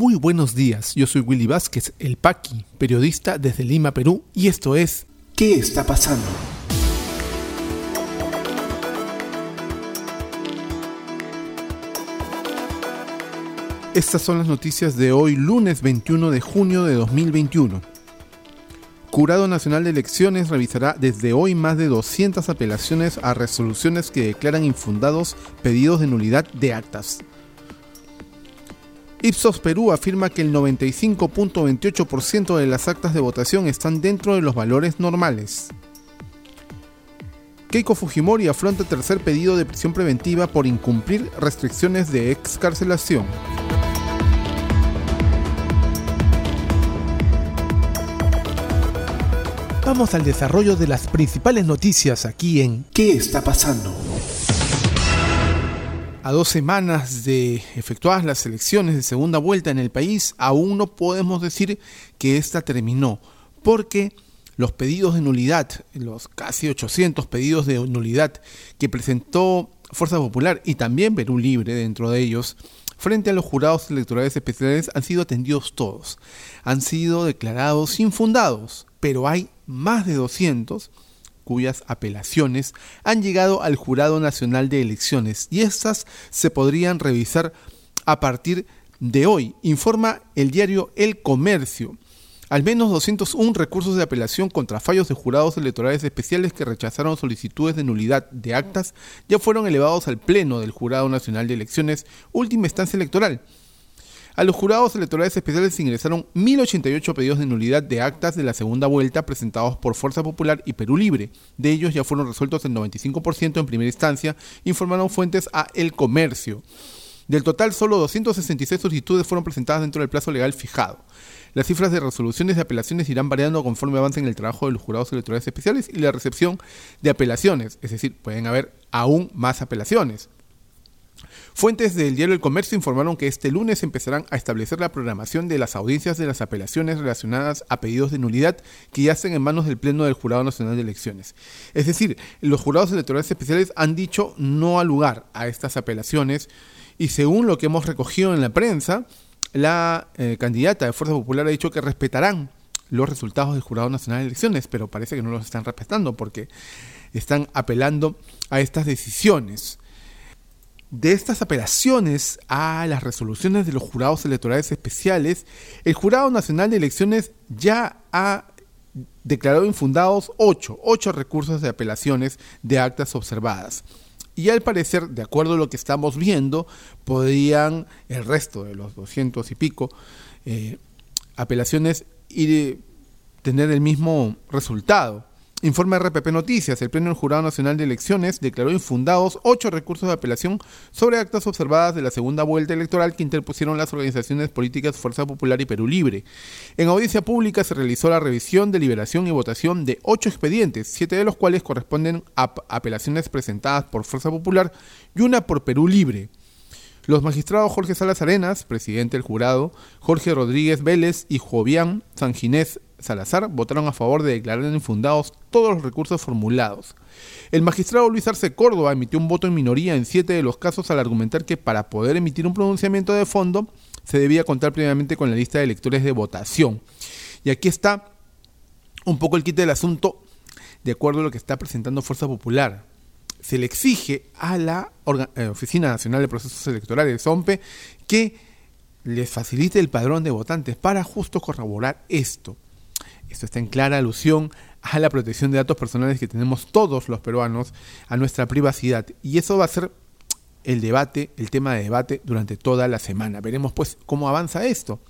Muy buenos días, yo soy Willy Vázquez, el Paqui, periodista desde Lima, Perú, y esto es ¿Qué está pasando? Estas son las noticias de hoy, lunes 21 de junio de 2021. Jurado Nacional de Elecciones revisará desde hoy más de 200 apelaciones a resoluciones que declaran infundados pedidos de nulidad de actas. Ipsos Perú afirma que el 95.28% de las actas de votación están dentro de los valores normales. Keiko Fujimori afronta tercer pedido de prisión preventiva por incumplir restricciones de excarcelación. Vamos al desarrollo de las principales noticias aquí en ¿Qué está pasando? A dos semanas de efectuadas las elecciones de segunda vuelta en el país, aún no podemos decir que esta terminó, porque los pedidos de nulidad, los casi 800 pedidos de nulidad que presentó Fuerza Popular y también Perú Libre dentro de ellos, frente a los jurados electorales especiales han sido atendidos todos, han sido declarados infundados, pero hay más de 200 cuyas apelaciones han llegado al Jurado Nacional de Elecciones y estas se podrían revisar a partir de hoy, informa el diario El Comercio. Al menos 201 recursos de apelación contra fallos de jurados electorales especiales que rechazaron solicitudes de nulidad de actas ya fueron elevados al Pleno del Jurado Nacional de Elecciones, última instancia electoral, a los jurados electorales especiales se ingresaron 1.088 pedidos de nulidad de actas de la segunda vuelta presentados por Fuerza Popular y Perú Libre. De ellos ya fueron resueltos el 95% en primera instancia, informaron fuentes a El Comercio. Del total, solo 266 solicitudes fueron presentadas dentro del plazo legal fijado. Las cifras de resoluciones de apelaciones irán variando conforme avancen el trabajo de los jurados electorales especiales y la recepción de apelaciones, es decir, pueden haber aún más apelaciones. Fuentes del diario El Comercio informaron que este lunes empezarán a establecer la programación de las audiencias de las apelaciones relacionadas a pedidos de nulidad que yacen en manos del Pleno del Jurado Nacional de Elecciones. Es decir, los jurados electorales especiales han dicho no al lugar a estas apelaciones y según lo que hemos recogido en la prensa, la eh, candidata de Fuerza Popular ha dicho que respetarán los resultados del Jurado Nacional de Elecciones, pero parece que no los están respetando porque están apelando a estas decisiones de estas apelaciones a las resoluciones de los jurados electorales especiales, el Jurado Nacional de Elecciones ya ha declarado infundados ocho, ocho recursos de apelaciones de actas observadas. Y al parecer, de acuerdo a lo que estamos viendo, podrían el resto de los doscientos y pico eh, apelaciones ir, tener el mismo resultado. Informa RPP Noticias, el Pleno del Jurado Nacional de Elecciones declaró infundados ocho recursos de apelación sobre actas observadas de la segunda vuelta electoral que interpusieron las organizaciones políticas Fuerza Popular y Perú Libre. En audiencia pública se realizó la revisión, deliberación y votación de ocho expedientes, siete de los cuales corresponden a apelaciones presentadas por Fuerza Popular y una por Perú Libre. Los magistrados Jorge Salas Arenas, presidente del jurado, Jorge Rodríguez Vélez y Jovián Sanginés Salazar votaron a favor de declarar infundados todos los recursos formulados. El magistrado Luis Arce Córdoba emitió un voto en minoría en siete de los casos al argumentar que para poder emitir un pronunciamiento de fondo se debía contar previamente con la lista de electores de votación. Y aquí está un poco el kit del asunto de acuerdo a lo que está presentando Fuerza Popular. Se le exige a la eh, Oficina Nacional de Procesos Electorales, OMPE, que les facilite el padrón de votantes para justo corroborar esto. Esto está en clara alusión a la protección de datos personales que tenemos todos los peruanos, a nuestra privacidad. Y eso va a ser el debate, el tema de debate durante toda la semana. Veremos pues cómo avanza esto.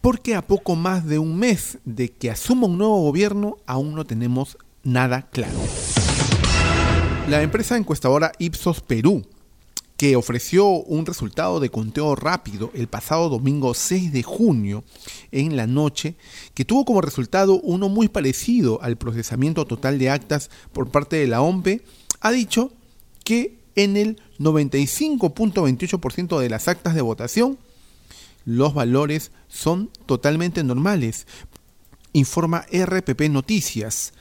Porque a poco más de un mes de que asuma un nuevo gobierno, aún no tenemos nada claro. La empresa encuestadora Ipsos Perú que ofreció un resultado de conteo rápido el pasado domingo 6 de junio en la noche, que tuvo como resultado uno muy parecido al procesamiento total de actas por parte de la OMPE, ha dicho que en el 95.28% de las actas de votación los valores son totalmente normales, informa RPP Noticias.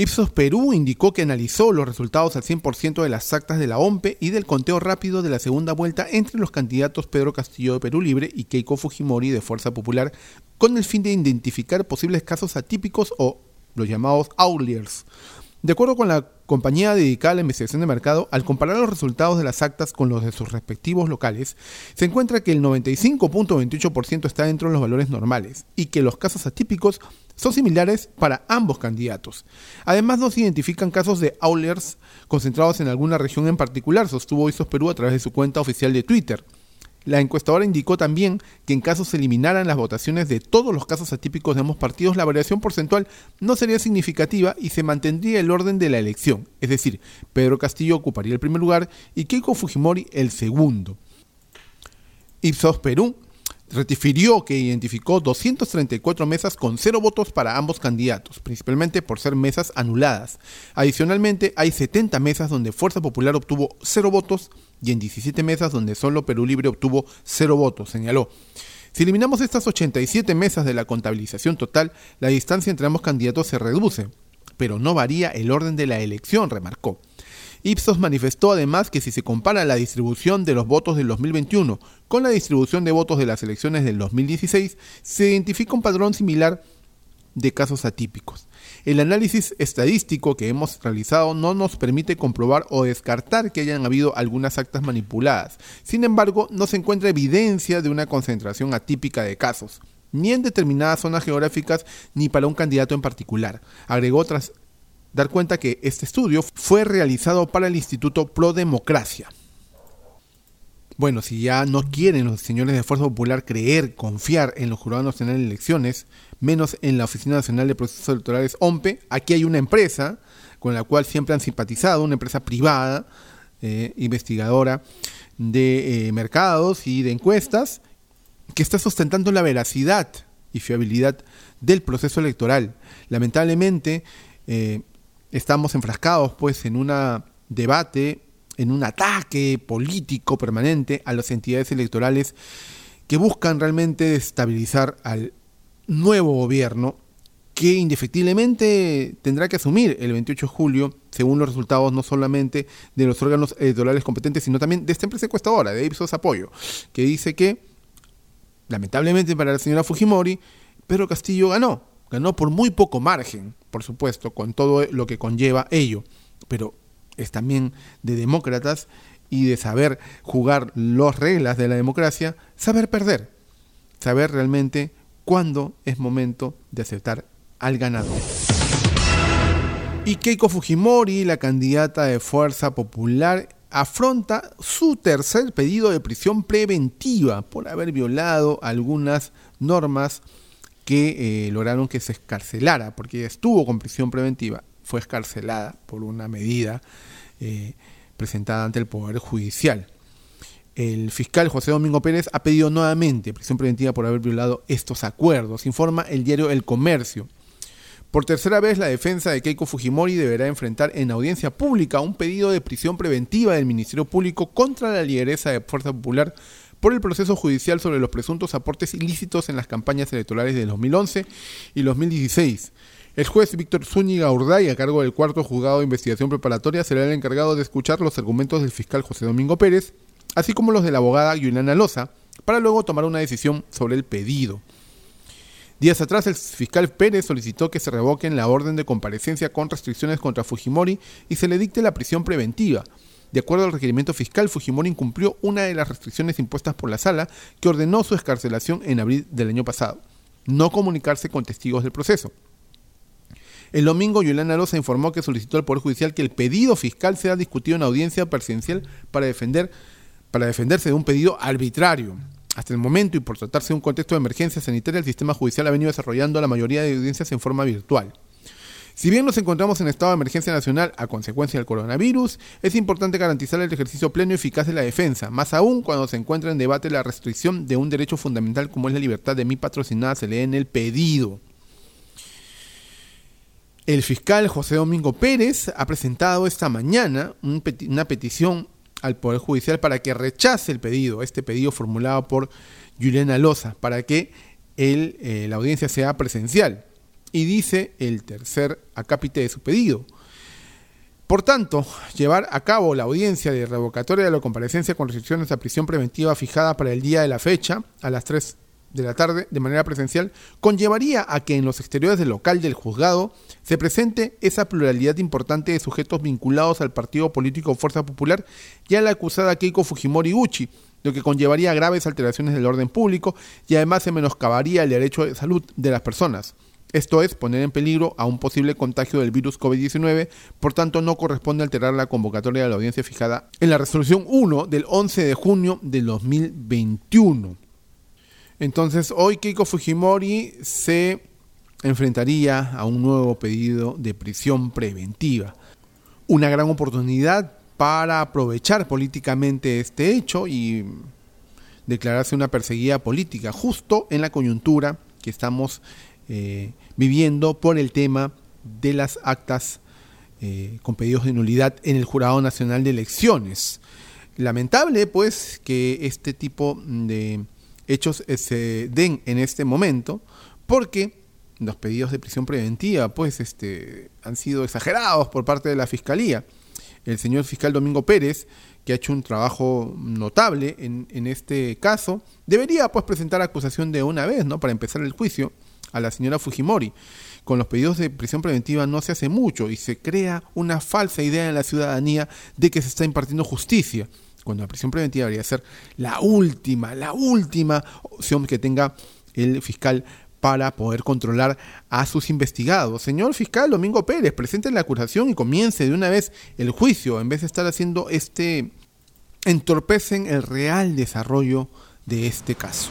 Ipsos Perú indicó que analizó los resultados al 100% de las actas de la OMPE y del conteo rápido de la segunda vuelta entre los candidatos Pedro Castillo de Perú Libre y Keiko Fujimori de Fuerza Popular con el fin de identificar posibles casos atípicos o los llamados outliers. De acuerdo con la compañía dedicada a la investigación de mercado, al comparar los resultados de las actas con los de sus respectivos locales, se encuentra que el 95.28% está dentro de los valores normales y que los casos atípicos son similares para ambos candidatos. Además, no se identifican casos de outliers concentrados en alguna región en particular, sostuvo Isos Perú a través de su cuenta oficial de Twitter. La encuestadora indicó también que en caso se eliminaran las votaciones de todos los casos atípicos de ambos partidos, la variación porcentual no sería significativa y se mantendría el orden de la elección, es decir, Pedro Castillo ocuparía el primer lugar y Keiko Fujimori el segundo. Ipsos Perú refirió que identificó 234 mesas con cero votos para ambos candidatos, principalmente por ser mesas anuladas. Adicionalmente, hay 70 mesas donde Fuerza Popular obtuvo cero votos y en 17 mesas donde solo Perú Libre obtuvo cero votos, señaló. Si eliminamos estas 87 mesas de la contabilización total, la distancia entre ambos candidatos se reduce, pero no varía el orden de la elección, remarcó. Ipsos manifestó además que si se compara la distribución de los votos del 2021 con la distribución de votos de las elecciones del 2016, se identifica un patrón similar de casos atípicos. El análisis estadístico que hemos realizado no nos permite comprobar o descartar que hayan habido algunas actas manipuladas. Sin embargo, no se encuentra evidencia de una concentración atípica de casos, ni en determinadas zonas geográficas ni para un candidato en particular, agregó tras dar cuenta que este estudio fue realizado para el Instituto Pro Democracia. Bueno, si ya no quieren los señores de Fuerza Popular creer, confiar en los jurados nacionales de elecciones, menos en la Oficina Nacional de Procesos Electorales OMPE, aquí hay una empresa con la cual siempre han simpatizado, una empresa privada, eh, investigadora de eh, mercados y de encuestas, que está sustentando la veracidad y fiabilidad del proceso electoral. Lamentablemente, eh, estamos enfrascados pues en un debate, en un ataque político permanente a las entidades electorales que buscan realmente destabilizar al nuevo gobierno que indefectiblemente tendrá que asumir el 28 de julio, según los resultados no solamente de los órganos electorales competentes, sino también de esta empresa encuestadora, de Ipsos Apoyo, que dice que, lamentablemente para la señora Fujimori, Pedro Castillo ganó, ganó por muy poco margen, por supuesto, con todo lo que conlleva ello, pero es también de demócratas y de saber jugar las reglas de la democracia, saber perder, saber realmente cuándo es momento de aceptar al ganador. Y Keiko Fujimori, la candidata de Fuerza Popular, afronta su tercer pedido de prisión preventiva por haber violado algunas normas que eh, lograron que se escarcelara, porque ella estuvo con prisión preventiva, fue escarcelada por una medida eh, presentada ante el Poder Judicial. El fiscal José Domingo Pérez ha pedido nuevamente prisión preventiva por haber violado estos acuerdos, informa el diario El Comercio. Por tercera vez, la defensa de Keiko Fujimori deberá enfrentar en audiencia pública un pedido de prisión preventiva del Ministerio Público contra la lideresa de Fuerza Popular por el proceso judicial sobre los presuntos aportes ilícitos en las campañas electorales de 2011 y 2016. El juez Víctor Zúñiga Urday, a cargo del cuarto juzgado de investigación preparatoria, será el encargado de escuchar los argumentos del fiscal José Domingo Pérez, así como los de la abogada Yuliana Loza, para luego tomar una decisión sobre el pedido. Días atrás, el fiscal Pérez solicitó que se revoquen la orden de comparecencia con restricciones contra Fujimori y se le dicte la prisión preventiva, de acuerdo al requerimiento fiscal, Fujimori incumplió una de las restricciones impuestas por la sala que ordenó su escarcelación en abril del año pasado, no comunicarse con testigos del proceso. El domingo, Yolanda Loza informó que solicitó al Poder Judicial que el pedido fiscal sea discutido en audiencia presidencial para, defender, para defenderse de un pedido arbitrario. Hasta el momento, y por tratarse de un contexto de emergencia sanitaria, el sistema judicial ha venido desarrollando la mayoría de audiencias en forma virtual. Si bien nos encontramos en estado de emergencia nacional a consecuencia del coronavirus, es importante garantizar el ejercicio pleno y eficaz de la defensa, más aún cuando se encuentra en debate la restricción de un derecho fundamental como es la libertad de mi patrocinada, se lee en el pedido. El fiscal José Domingo Pérez ha presentado esta mañana una petición al Poder Judicial para que rechace el pedido, este pedido formulado por Juliana Loza, para que eh, la audiencia sea presencial. Y dice el tercer acápite de su pedido. Por tanto, llevar a cabo la audiencia de revocatoria de la comparecencia con restricciones a prisión preventiva fijada para el día de la fecha, a las 3 de la tarde, de manera presencial, conllevaría a que en los exteriores del local del juzgado se presente esa pluralidad importante de sujetos vinculados al partido político Fuerza Popular y a la acusada Keiko Fujimori Gucci, lo que conllevaría graves alteraciones del orden público y además se menoscabaría el derecho de salud de las personas. Esto es poner en peligro a un posible contagio del virus COVID-19, por tanto no corresponde alterar la convocatoria de la audiencia fijada en la resolución 1 del 11 de junio del 2021. Entonces hoy Keiko Fujimori se enfrentaría a un nuevo pedido de prisión preventiva. Una gran oportunidad para aprovechar políticamente este hecho y declararse una perseguida política, justo en la coyuntura que estamos eh, viviendo por el tema de las actas eh, con pedidos de nulidad en el Jurado Nacional de Elecciones. Lamentable, pues, que este tipo de hechos eh, se den en este momento, porque los pedidos de prisión preventiva, pues, este, han sido exagerados por parte de la Fiscalía. El señor fiscal Domingo Pérez, que ha hecho un trabajo notable en, en este caso, debería, pues, presentar acusación de una vez, ¿no? Para empezar el juicio a la señora Fujimori. Con los pedidos de prisión preventiva no se hace mucho y se crea una falsa idea en la ciudadanía de que se está impartiendo justicia, cuando la prisión preventiva debería ser la última, la última opción que tenga el fiscal para poder controlar a sus investigados. Señor fiscal Domingo Pérez, presente la acusación y comience de una vez el juicio, en vez de estar haciendo este, entorpecen el real desarrollo de este caso.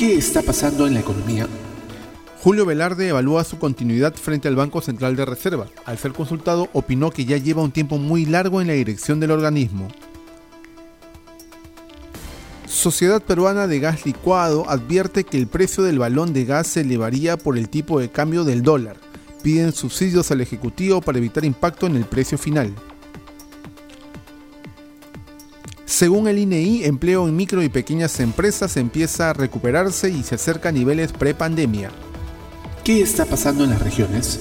¿Qué está pasando en la economía? Julio Velarde evalúa su continuidad frente al Banco Central de Reserva. Al ser consultado, opinó que ya lleva un tiempo muy largo en la dirección del organismo. Sociedad Peruana de Gas Licuado advierte que el precio del balón de gas se elevaría por el tipo de cambio del dólar. Piden subsidios al Ejecutivo para evitar impacto en el precio final. Según el INEI, empleo en micro y pequeñas empresas empieza a recuperarse y se acerca a niveles prepandemia. ¿Qué está pasando en las regiones?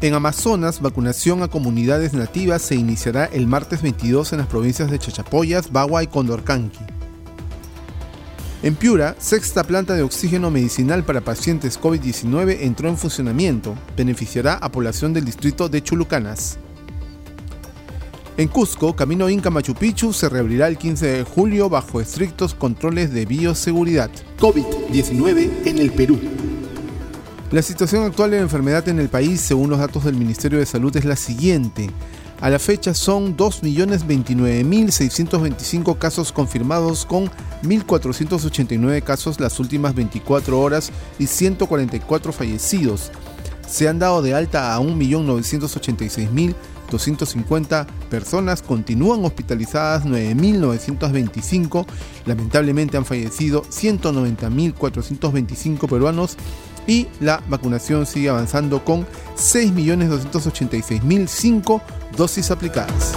En Amazonas, vacunación a comunidades nativas se iniciará el martes 22 en las provincias de Chachapoyas, Bagua y Condorcanqui. En Piura, sexta planta de oxígeno medicinal para pacientes COVID-19 entró en funcionamiento, beneficiará a población del distrito de Chulucanas. En Cusco, Camino Inca Machu Picchu se reabrirá el 15 de julio bajo estrictos controles de bioseguridad. COVID-19 en el Perú. La situación actual de la enfermedad en el país, según los datos del Ministerio de Salud, es la siguiente. A la fecha son 2.029.625 casos confirmados con 1.489 casos las últimas 24 horas y 144 fallecidos. Se han dado de alta a 1.986.000 250 personas, continúan hospitalizadas 9.925, lamentablemente han fallecido 190.425 peruanos y la vacunación sigue avanzando con 6.286.005 dosis aplicadas.